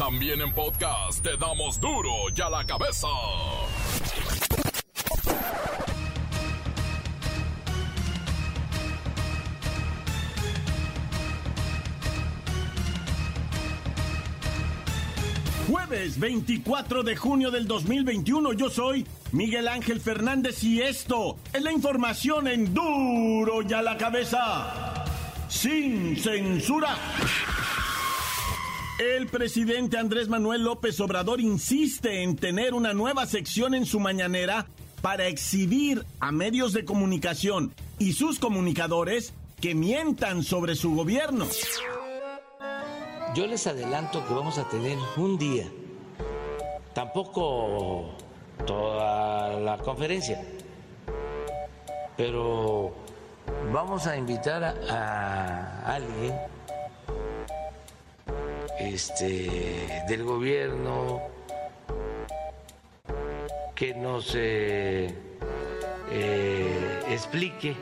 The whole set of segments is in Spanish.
También en podcast te damos duro y a la cabeza. Jueves 24 de junio del 2021, yo soy Miguel Ángel Fernández y esto es la información en duro y a la cabeza, sin censura. El presidente Andrés Manuel López Obrador insiste en tener una nueva sección en su mañanera para exhibir a medios de comunicación y sus comunicadores que mientan sobre su gobierno. Yo les adelanto que vamos a tener un día, tampoco toda la conferencia, pero vamos a invitar a, alguien este, del gobierno que nos eh, explique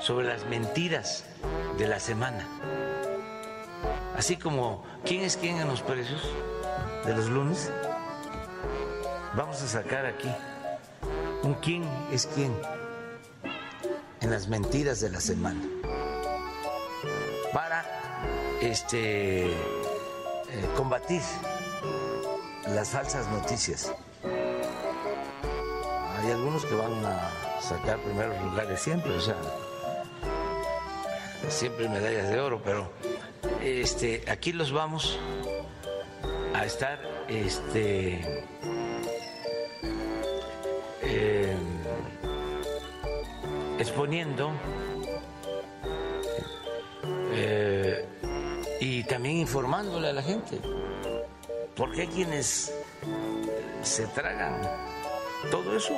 sobre las mentiras de la semana. Así como quién es quién en los precios de los lunes, vamos a sacar aquí un quién es quién en las mentiras de la semana para este eh, combatir las falsas noticias. Hay algunos que van a sacar primeros lugares siempre, o sea, siempre medallas de oro, pero este, aquí los vamos a estar este, em, exponiendo y también informándole a la gente, porque hay quienes se tragan todo eso.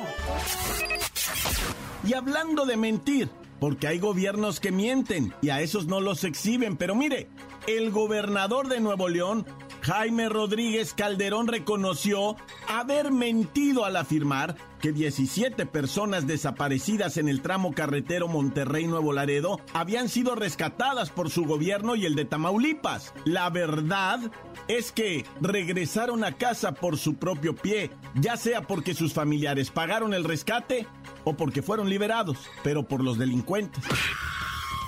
Y hablando de mentir, porque hay gobiernos que mienten y a esos no los exhiben. Pero mire, el gobernador de Nuevo León, Jaime Rodríguez Calderón, reconoció haber mentido al afirmar que 17 personas desaparecidas en el tramo carretero Monterrey-Nuevo Laredo habían sido rescatadas por su gobierno y el de Tamaulipas. La verdad es que regresaron a casa por su propio pie, ya sea porque sus familiares pagaron el rescate o porque fueron liberados, pero por los delincuentes.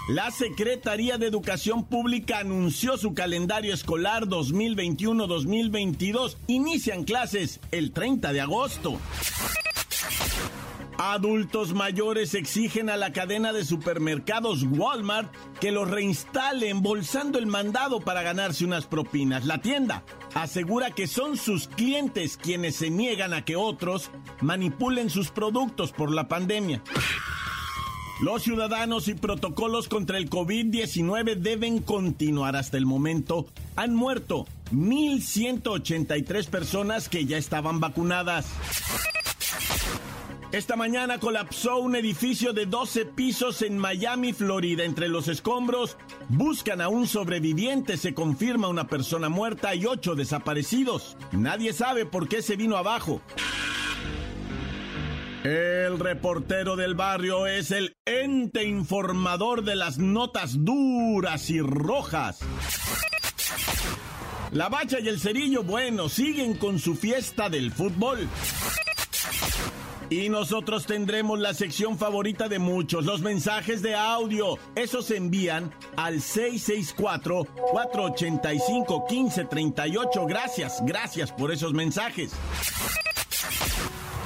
La Secretaría de Educación Pública anunció su calendario escolar 2021-2022. Inician clases el 30 de agosto. Adultos mayores exigen a la cadena de supermercados Walmart que los reinstale embolsando el mandado para ganarse unas propinas. La tienda asegura que son sus clientes quienes se niegan a que otros manipulen sus productos por la pandemia. Los ciudadanos y protocolos contra el COVID-19 deben continuar hasta el momento. Han muerto 1.183 personas que ya estaban vacunadas. Esta mañana colapsó un edificio de 12 pisos en Miami, Florida. Entre los escombros buscan a un sobreviviente. Se confirma una persona muerta y ocho desaparecidos. Nadie sabe por qué se vino abajo. El reportero del barrio es el ente informador de las notas duras y rojas. La bacha y el cerillo, bueno, siguen con su fiesta del fútbol. Y nosotros tendremos la sección favorita de muchos, los mensajes de audio. Esos se envían al 664-485-1538. Gracias, gracias por esos mensajes.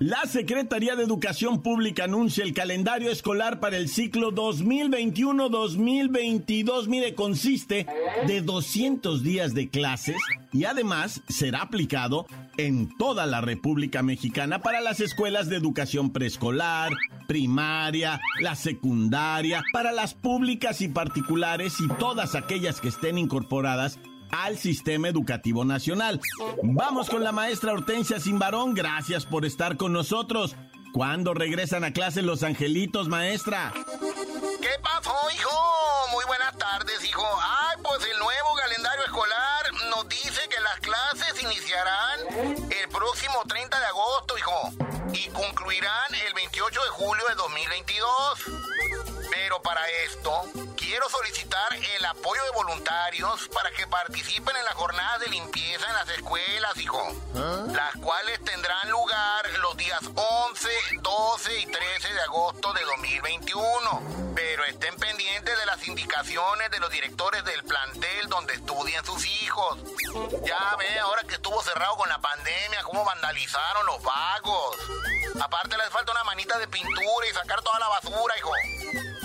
La Secretaría de Educación Pública anuncia el calendario escolar para el ciclo 2021-2022. Mire, consiste de 200 días de clases y además será aplicado en toda la República Mexicana para las escuelas de educación preescolar, primaria, la secundaria, para las públicas y particulares y todas aquellas que estén incorporadas al sistema educativo nacional. Vamos con la maestra Hortensia Simbarón, gracias por estar con nosotros. ¿Cuándo regresan a clase los angelitos, maestra? ¿Qué pasó, hijo? Muy buenas tardes, hijo. Ay, pues el nuevo calendario escolar dice que las clases iniciarán el próximo 30 de agosto, hijo, y concluirán el 28 de julio de 2022. Pero para esto, quiero solicitar el apoyo de voluntarios para que participen en las jornadas de limpieza en las escuelas, hijo. ¿Ah? Las cuales tendrán lugar los días 11, 12 y 13 de agosto de 2021. Pero estén pendientes de las indicaciones de los directores del plantel donde estudien sus hijos. Ya ve, ahora que estuvo cerrado con la pandemia, cómo vandalizaron los vagos. Aparte les falta una manita de pintura y sacar toda la basura, hijo.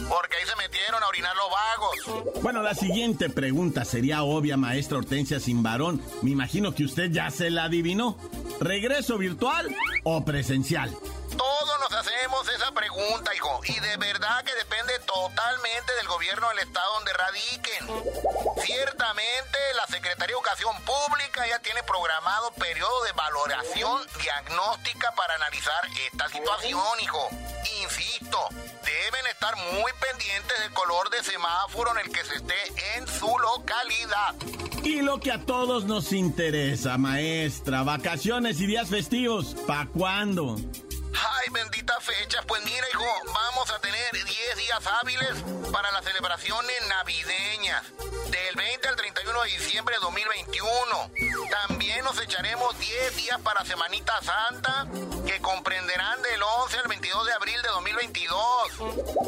Porque ahí se metieron a orinar los vagos. Bueno, la siguiente pregunta sería obvia, maestra Hortensia Sin varón. Me imagino que usted ya se la adivinó. ¿Regreso virtual o presencial? Todos nos hacemos esa pregunta, hijo, y de verdad que depende totalmente del gobierno del estado donde radiquen. Ciertamente, la Secretaría de Educación Pública ya tiene programado periodo de valoración diagnóstica para analizar esta situación, hijo. Insisto, deben estar muy pendientes del color de semáforo en el que se esté en su localidad. Y lo que a todos nos interesa, maestra, vacaciones y días festivos, ¿pa' cuándo? Ay, bendita fecha. Pues mira, hijo, vamos a tener 10 días hábiles para las celebraciones navideñas. Del 20 al 31 de diciembre de 2021. También nos echaremos 10 días para Semanita Santa, que comprenderán del 11 al 22 de abril de 2022.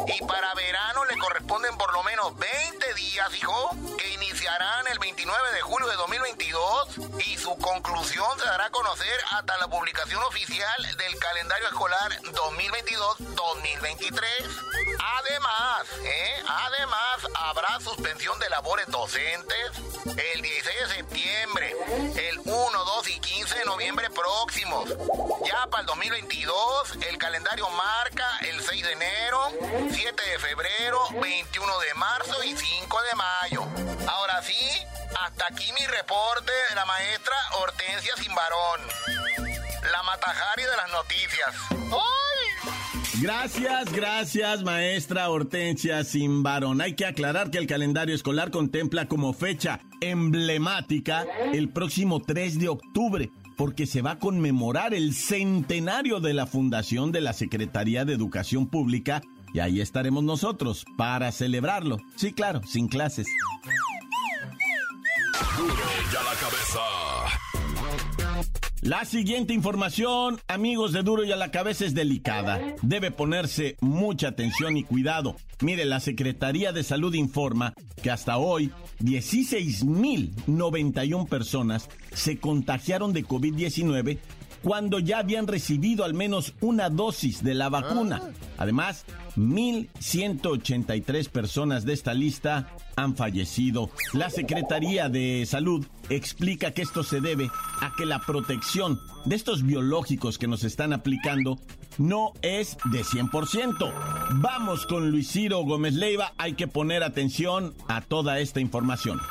Y para verano le corresponden por lo menos 20 días, hijo, que iniciarán el 29 de julio de 2022 y su conclusión se dará a conocer hasta la publicación oficial del calendario escolar 2022-2023. Además, ¿eh? además habrá suspensión de labores docentes el 16 de septiembre, el 1, 2 y 15 de noviembre próximos. Ya para el 2022 el calendario marca el 6 de enero, 7 de febrero, 21 de marzo y 5 de mayo. Ahora sí, hasta aquí mi reporte de la maestra Hortensia Simbarón la Matajari de las noticias. Gracias, gracias, maestra Hortensia Simbarón. Hay que aclarar que el calendario escolar contempla como fecha emblemática el próximo 3 de octubre, porque se va a conmemorar el centenario de la fundación de la Secretaría de Educación Pública y ahí estaremos nosotros para celebrarlo. Sí, claro, sin clases. la cabeza. La siguiente información, amigos de Duro y a la cabeza, es delicada. Debe ponerse mucha atención y cuidado. Mire, la Secretaría de Salud informa que hasta hoy 16.091 personas se contagiaron de COVID-19 cuando ya habían recibido al menos una dosis de la vacuna. Además, 1.183 personas de esta lista han fallecido. La Secretaría de Salud explica que esto se debe a que la protección de estos biológicos que nos están aplicando no es de 100%. Vamos con Luis Ciro Gómez Leiva, hay que poner atención a toda esta información.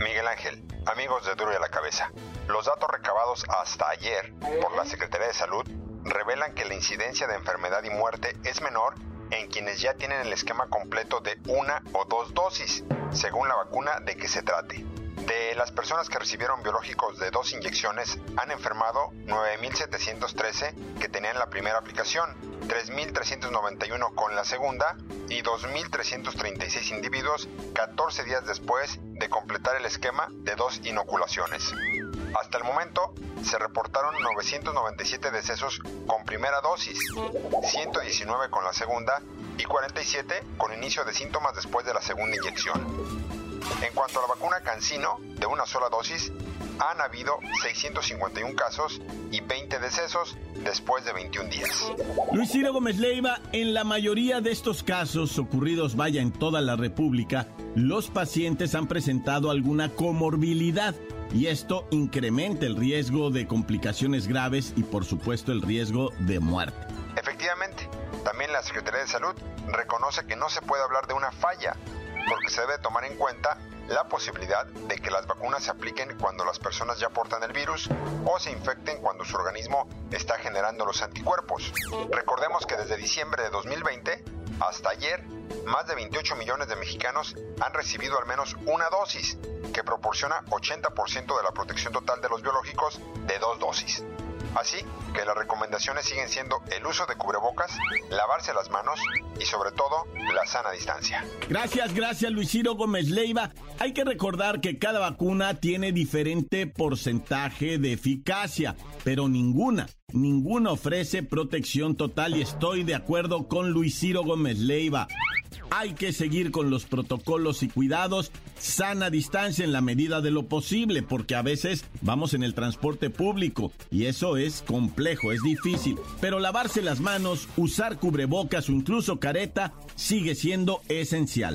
Miguel Ángel, amigos de Duro y a la Cabeza, los datos recabados hasta ayer por la Secretaría de Salud revelan que la incidencia de enfermedad y muerte es menor en quienes ya tienen el esquema completo de una o dos dosis, según la vacuna de que se trate. De las personas que recibieron biológicos de dos inyecciones, han enfermado 9.713 que tenían la primera aplicación, 3.391 con la segunda y 2.336 individuos 14 días después de completar el esquema de dos inoculaciones. Hasta el momento se reportaron 997 decesos con primera dosis, 119 con la segunda y 47 con inicio de síntomas después de la segunda inyección. En cuanto a la vacuna Cancino, de una sola dosis, han habido 651 casos y 20 decesos después de 21 días. Luis Ciro Gómez Leiva, en la mayoría de estos casos ocurridos, vaya, en toda la República, los pacientes han presentado alguna comorbilidad y esto incrementa el riesgo de complicaciones graves y por supuesto el riesgo de muerte. Efectivamente, también la Secretaría de Salud reconoce que no se puede hablar de una falla, porque se debe tomar en cuenta la posibilidad de que las vacunas se apliquen cuando las personas ya portan el virus o se infecten cuando su organismo está generando los anticuerpos. Recordemos que desde diciembre de 2020 hasta ayer, más de 28 millones de mexicanos han recibido al menos una dosis, que proporciona 80% de la protección total de los biológicos de dos dosis. Así que las recomendaciones siguen siendo el uso de cubrebocas, lavarse las manos y sobre todo la sana distancia. Gracias, gracias Luis Ciro Gómez Leiva. Hay que recordar que cada vacuna tiene diferente porcentaje de eficacia, pero ninguna, ninguna ofrece protección total y estoy de acuerdo con Luis Ciro Gómez Leiva. Hay que seguir con los protocolos y cuidados, sana distancia en la medida de lo posible, porque a veces vamos en el transporte público y eso es complejo, es difícil. Pero lavarse las manos, usar cubrebocas o incluso careta sigue siendo esencial.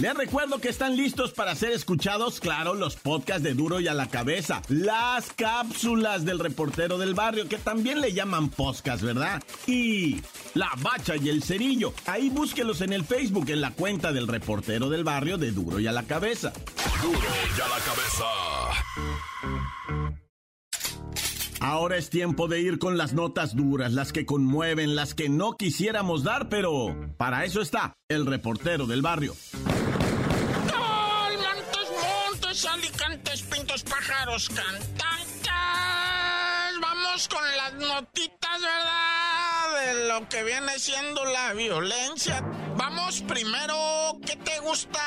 Les recuerdo que están listos para ser escuchados, claro, los podcasts de Duro y a la cabeza, las cápsulas del reportero del barrio, que también le llaman podcast, ¿verdad? Y la bacha y el cerillo. Ahí búsquelos en el Facebook, en la cuenta del reportero del barrio de Duro y a la cabeza. Duro y a la cabeza. Ahora es tiempo de ir con las notas duras, las que conmueven, las que no quisiéramos dar, pero para eso está el reportero del barrio. alicantes, pintos, pájaros, cantantes. Vamos con las notitas, ¿verdad? De lo que viene siendo la violencia. Vamos primero, ¿qué te gusta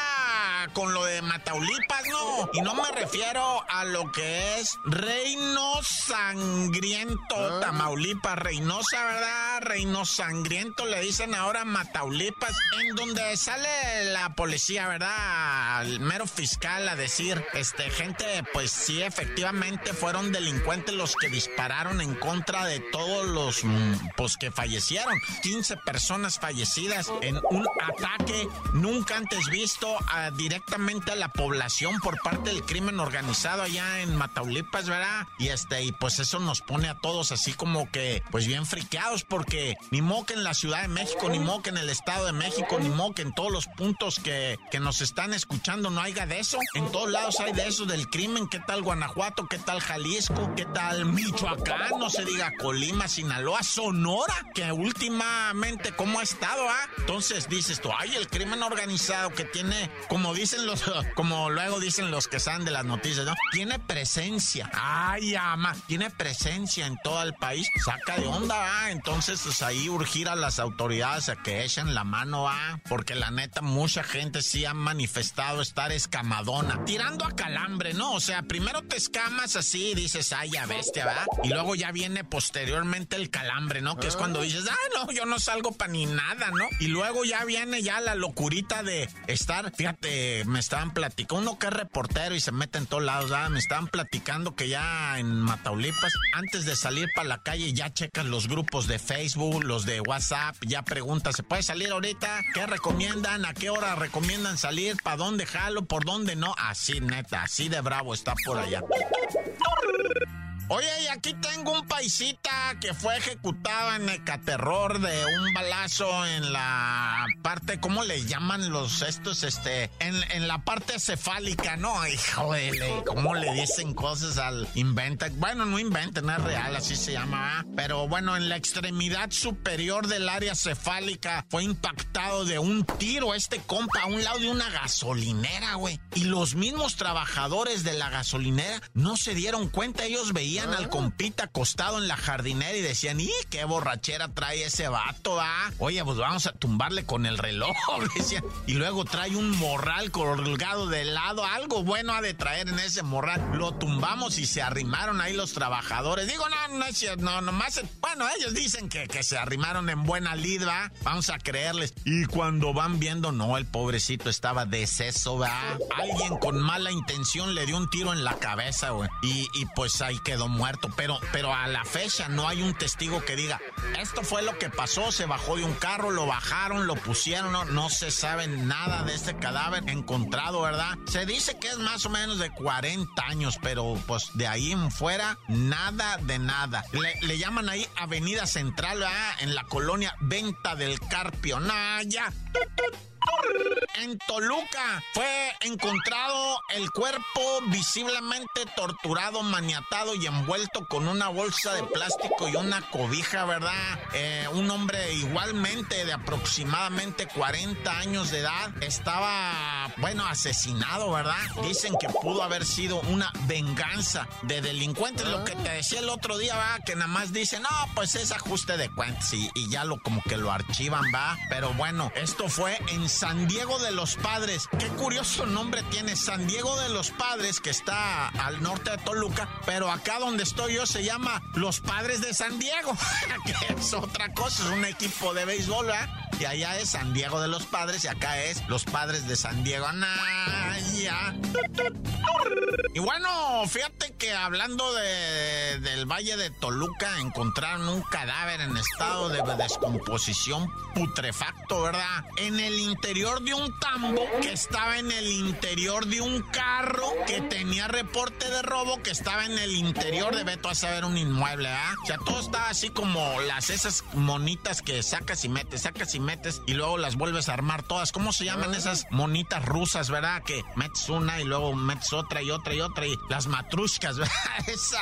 con lo de Mataulipas, no? Y no me refiero a lo que es Reino Sangriento, ah. Tamaulipas, Reynosa, ¿verdad? Reino Sangriento le dicen ahora Mataulipas, en donde sale la policía, ¿verdad? El mero fiscal a decir, este, gente, pues sí, efectivamente fueron delincuentes los que dispararon en contra de todos los, mm, pues que fallecieron. 15 personas fallecidas en un ataque nunca antes visto a, directamente a la población por parte del crimen organizado allá en Mataulipas, ¿verdad? Y este, y pues eso nos pone a todos así como que, pues bien friqueados, porque ni moque en la Ciudad de México, ni moque en el Estado de México, ni moque en todos los puntos que, que nos están escuchando, no haya de eso. En todos lados hay de eso del crimen. ¿Qué tal Guanajuato? ¿Qué tal Jalisco? ¿Qué tal Michoacán? No se diga Colima, Sinaloa, Sonora, que últimamente, ¿cómo ha estado, ah? Entonces, dices tú, ay, el crimen organizado que tiene, como dicen los, como luego dicen los que saben de las noticias, ¿no? Tiene presencia. Ay, ama, tiene presencia en todo el país. Saca de onda, ¿ah? Entonces, pues ahí urgir a las autoridades a que echen la mano, ¿ah? Porque la neta, mucha gente sí ha manifestado estar escamadona, tirando a calambre, ¿no? O sea, primero te escamas así y dices, ay, ya bestia, ¿verdad? Y luego ya viene posteriormente el calambre, ¿no? Que es cuando dices, ah, no, yo no salgo para ni nada, ¿no? Y luego ya viene ya la locurita de estar, fíjate, me estaban platicando, uno que es reportero y se mete en todos lados, me estaban platicando que ya en Mataulipas, antes de salir para la calle, ya checas los grupos de Facebook, los de WhatsApp, ya preguntas, ¿se puede salir ahorita? ¿Qué recomiendan? ¿A qué hora recomiendan salir? ¿Para dónde jalo? ¿Por dónde no? Así, neta, así de bravo está por allá. Oye, y aquí tengo un paisita que fue ejecutado en Ecaterror de un balazo en la parte, ¿cómo le llaman los estos? Este, en, en la parte cefálica, ¿no? Hijo de, ¿cómo le dicen cosas al inventa? Bueno, no inventen, es real, así se llama, pero bueno, en la extremidad superior del área cefálica fue impactado de un tiro este compa a un lado de una gasolinera, güey. Y los mismos trabajadores de la gasolinera no se dieron cuenta, ellos veían veían al compita acostado en la jardinera y decían, ¡y qué borrachera trae ese vato, ah! Oye, pues vamos a tumbarle con el reloj, decían. Y luego trae un morral colgado de lado, algo bueno ha de traer en ese morral. Lo tumbamos y se arrimaron ahí los trabajadores. Digo, no, no es cierto, no, nomás, bueno, ellos dicen que, que se arrimaron en buena lid, ¿va? Vamos a creerles. Y cuando van viendo, no, el pobrecito estaba deceso, ¿va? Alguien con mala intención le dio un tiro en la cabeza, güey. Y, y pues ahí quedó muerto. Pero, pero a la fecha no hay un testigo que diga, esto fue lo que pasó, se bajó de un carro, lo bajaron, lo pusieron, no, no se sabe nada de este cadáver encontrado, ¿verdad? Se dice que es más o menos de 40 años, pero pues de ahí en fuera, nada de nada. Le, llaman ahí Avenida Central, ¿verdad? En la colonia Venta del Carpio. Nah, ya. En Toluca fue encontrado el cuerpo visiblemente torturado, maniatado y envuelto con una bolsa de plástico y una cobija, ¿verdad? Eh, un hombre igualmente de aproximadamente 40 años de edad estaba, bueno, asesinado, ¿verdad? Dicen que pudo haber sido una venganza de delincuentes. Lo que te decía el otro día, va, que nada más dicen, no, pues es ajuste de cuentas y, y ya lo como que lo archivan, va. Pero bueno, esto fue en San Diego de los Padres. Qué curioso nombre tiene San Diego de los Padres, que está al norte de Toluca, pero acá donde estoy yo se llama Los Padres de San Diego, que es otra cosa, es un equipo de béisbol, ¿verdad? Y allá es San Diego de los Padres y acá es Los Padres de San Diego. Anaya. Y bueno, fíjate que hablando de, del Valle de Toluca, encontraron un cadáver en estado de descomposición putrefacto, ¿verdad? En el interior de un tambo que estaba en el interior de un carro que tenía reporte de robo que estaba en el interior de Beto a saber un inmueble, ¿ah? O sea, todo estaba así como las esas monitas que sacas y metes, sacas y metes y luego las vuelves a armar todas. ¿Cómo se llaman esas monitas rusas, verdad? Que metes una y luego metes otra y otra y otra y las matrushkas, ¿verdad? Esa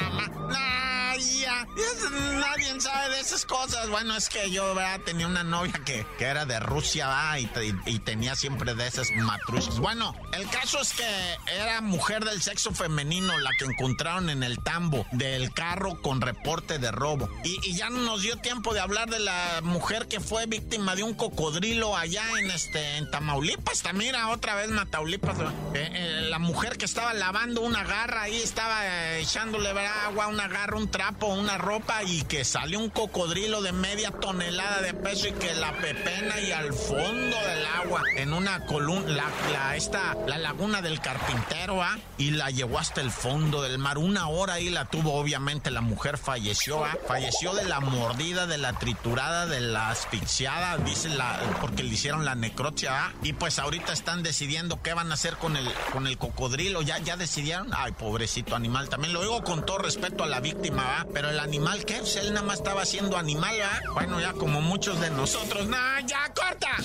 Nadie sabe de esas cosas. Bueno, es que yo, ¿verdad? Tenía una novia que, que era de Rusia, ¿verdad? Y, tenía siempre de esas matrushkas. Bueno, el caso es que era mujer del sexo femenino la que encontraron en el tambo del carro con reporte de robo. Y, ya no nos dio tiempo de hablar de la mujer que fue víctima de un cocodrilo allá en este en Tamaulipas. Mira, otra vez Mataulipas. Eh, eh, la mujer que estaba lavando una garra ahí estaba eh, echándole agua, una garra, un trapo, una ropa y que salió un cocodrilo de media tonelada de peso y que la pepena y al fondo del agua en una columna, la, la, esta, la laguna del carpintero, ¿ah? Y la llevó hasta el fondo del mar. Una hora ahí la tuvo, obviamente la mujer falleció, ¿ah? Falleció de la mordida, de la triturada, de la asfixiada, dice la, porque le hicieron la necrocia, ¿ah? Y pues ahorita están decidiendo qué van a hacer con el, con el cocodrilo. Ya, ya decidieron. Ay, pobrecito animal. También lo digo con todo respeto a la víctima, ¿va? Pero el animal, ¿qué? Pues él nada más estaba siendo animal, ¿va? Bueno, ya como muchos de nosotros. ¡No, ya corta!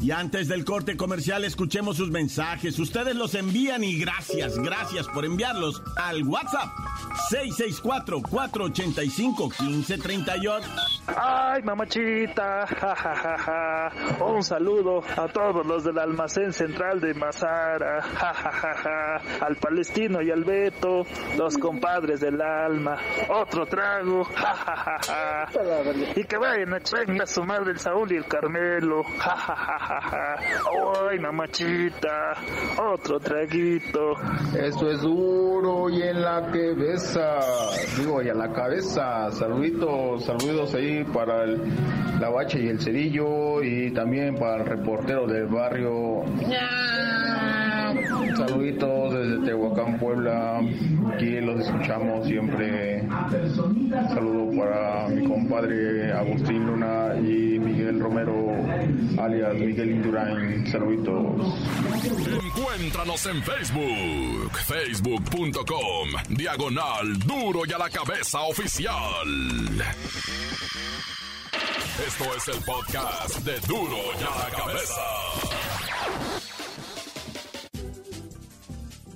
Y antes del corte comercial, escuchemos sus mensajes. Ustedes los envían y gracias, gracias por enviarlos al WhatsApp 664-485-1538. Ay, mamachita, ja, Un saludo a todos los del almacén central de Mazara, ja, Al palestino y al Beto, los compadres del alma. Otro trago, ja, Y que vayan a a su madre el Saúl y el Carmelo, ja, Ay, mamachita, otro traguito. Esto es duro y en la que besa, digo, y a la cabeza. Saluditos, saludos ahí para el, la bacha y el cerillo y también para el reportero del barrio. Saluditos desde Tehuacán, Puebla. Aquí los escuchamos siempre. saludo para mi compadre Agustín Luna y Miguel Romero, alias Miguel Indurain. Saluditos. Encuéntranos en Facebook, facebook.com, diagonal duro y a la cabeza oficial. Esto es el podcast de duro y a la cabeza.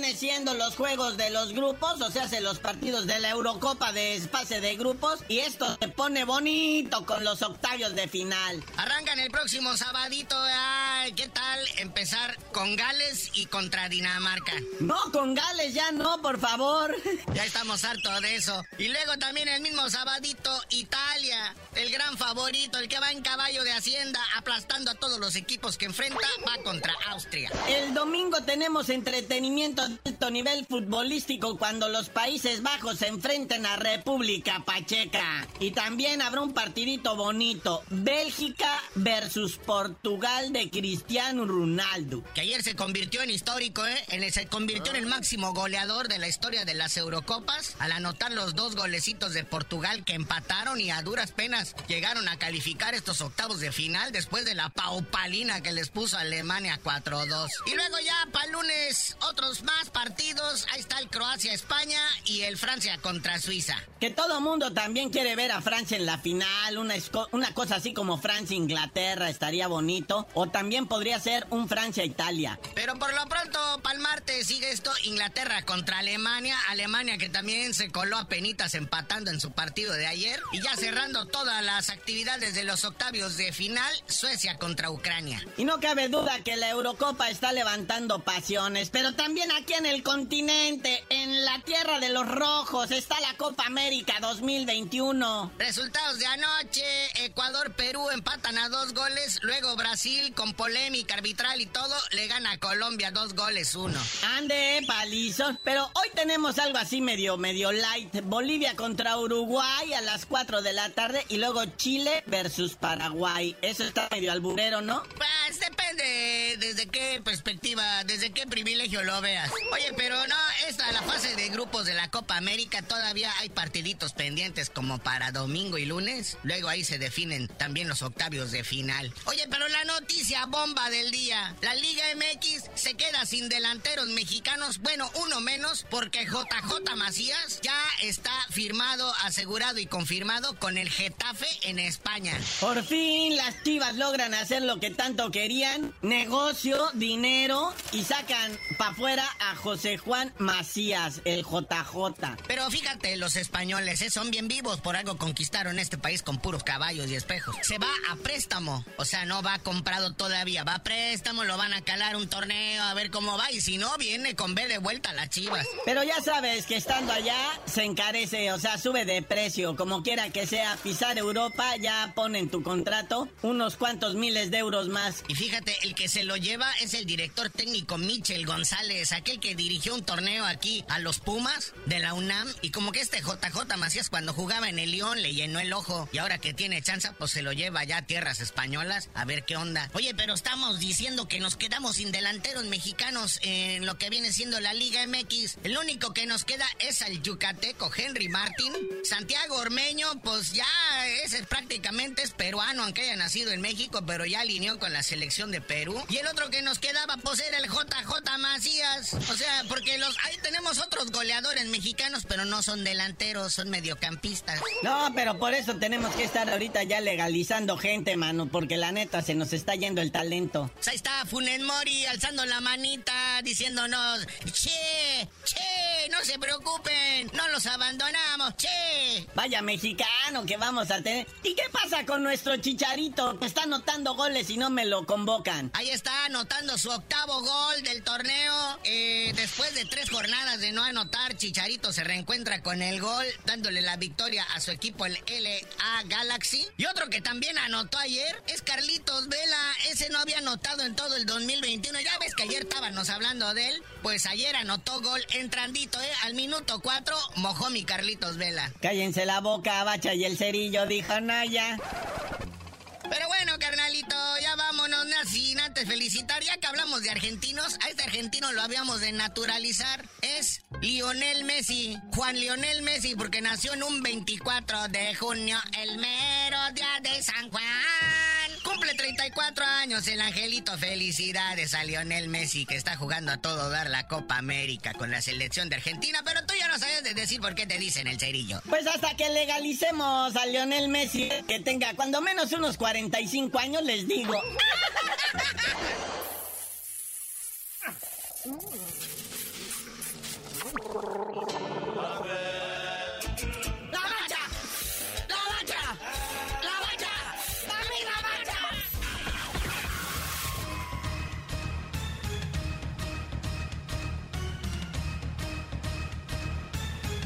viene siendo los juegos de los grupos, o sea, se los partidos de la Eurocopa de fase de grupos, y esto se pone bonito con los octavios de final. Arrancan el próximo sabadito, ay, ¿qué tal empezar con Gales y contra Dinamarca? No, con Gales ya no, por favor. Ya estamos hartos de eso. Y luego también el mismo sabadito, Italia, el gran favorito, el que va en caballo de Hacienda, aplastando a todos los equipos que enfrenta, va contra Austria. El domingo tenemos entretenimiento alto nivel futbolístico cuando los Países Bajos se enfrenten a República Pacheca. Y también habrá un partidito bonito, Bélgica versus Portugal de Cristiano Ronaldo. Que ayer se convirtió en histórico, ¿eh? En se convirtió en el máximo goleador de la historia de las Eurocopas al anotar los dos golecitos de Portugal que empataron y a duras penas llegaron a calificar estos octavos de final después de la paupalina que les puso Alemania 4-2. Y luego ya para lunes otros más partidos. Ahí está el Croacia-España y el Francia contra Suiza. Que todo mundo también quiere ver a Francia en la final. Una, una cosa así como Francia-Inglaterra estaría bonito. O también podría ser un Francia-Italia. Pero por lo pronto, para el martes sigue esto: Inglaterra contra Alemania. Alemania que también se coló a penitas empatando en su partido de ayer. Y ya cerrando todas las actividades de los octavios de final, Suecia contra Ucrania. Y no cabe duda que la Eurocopa está levantando pasiones, pero también aquí en el continente, en la tierra de los rojos, está la Copa América 2021. Resultados de anoche, Ecuador-Perú empatan a dos goles, luego Brasil con polémica arbitral y todo, le gana a Colombia dos goles uno. Ande, palizo. Pero hoy tenemos algo así medio, medio light. Bolivia contra Uruguay a las 4 de la tarde y luego Chile versus Paraguay. Eso está medio alburero, ¿no? Pues depende desde qué perspectiva, desde qué privilegio lo veas. Oye, pero no, esta la fase de grupos de la Copa América todavía hay partiditos pendientes como para domingo y lunes. Luego ahí se definen también los octavios de final. Oye, pero la noticia bomba del día. La Liga MX se queda sin delanteros mexicanos, bueno, uno menos, porque JJ Macías ya está firmado, asegurado y confirmado con el Getafe en España. Por fin las chivas logran hacer lo que tanto querían, negocio, dinero y sacan para afuera a José Juan Macías, el JJ. Pero fíjate, los españoles ¿eh? son bien vivos, por algo conquistaron este país con puros caballos y espejos. Se va a préstamo, o sea, no va comprado todavía, va a préstamo, lo van a calar un torneo a ver cómo va y si no, viene con B de vuelta a las chivas. Pero ya sabes que estando allá se encarece, o sea, sube de precio, como quiera que sea, pisar Europa ya pone en tu contrato unos cuantos miles de euros más. Y fíjate, el que se lo lleva es el director técnico Michel González, aquel que dirigió un torneo aquí a los Pumas de la UNAM. Y como que este JJ Macías cuando jugaba en el León le llenó el ojo. Y ahora que tiene chance, pues se lo lleva ya a tierras españolas a ver qué onda. Oye, pero estamos diciendo que nos quedamos sin delanteros mexicanos en lo que viene siendo la Liga MX. El único que nos queda es al yucateco Henry Martin. Santiago Ormeño, pues ya ese prácticamente es peruano, aunque haya nacido en México, pero ya alineó con la selección de Perú. Y el otro que nos quedaba, pues era el JJ Macías. O sea, porque los ahí tenemos otros goleadores mexicanos, pero no son delanteros, son mediocampistas. No, pero por eso tenemos que estar ahorita ya legalizando gente, mano, porque la neta se nos está yendo el talento. Pues ahí está Funen Mori alzando la manita, diciéndonos, che, che, no se preocupen, no los abandonamos, che. Vaya mexicano que vamos a tener. ¿Y qué pasa con nuestro chicharito que está anotando goles y no me lo convocan? Ahí está anotando su octavo gol del torneo. Eh, después de tres jornadas de no anotar, Chicharito se reencuentra con el gol, dándole la victoria a su equipo, el LA Galaxy. Y otro que también anotó ayer es Carlitos Vela. Ese no había anotado en todo el 2021. Ya ves que ayer estábamos hablando de él. Pues ayer anotó gol entrandito, ¿eh? Al minuto 4 mojó mi Carlitos Vela. Cállense la boca, bacha y el cerillo, dijo Naya. Pero bueno, carnalito, ya vámonos, sin antes felicitar, ya que hablamos de argentinos, a este argentino lo habíamos de naturalizar, es Lionel Messi, Juan Lionel Messi, porque nació en un 24 de junio, el mero día de San Juan. Cumple 34 años el angelito. Felicidades a Lionel Messi que está jugando a todo dar la Copa América con la selección de Argentina. Pero tú ya no sabes de decir por qué te dicen el cerillo. Pues hasta que legalicemos a Lionel Messi que tenga cuando menos unos 45 años, les digo.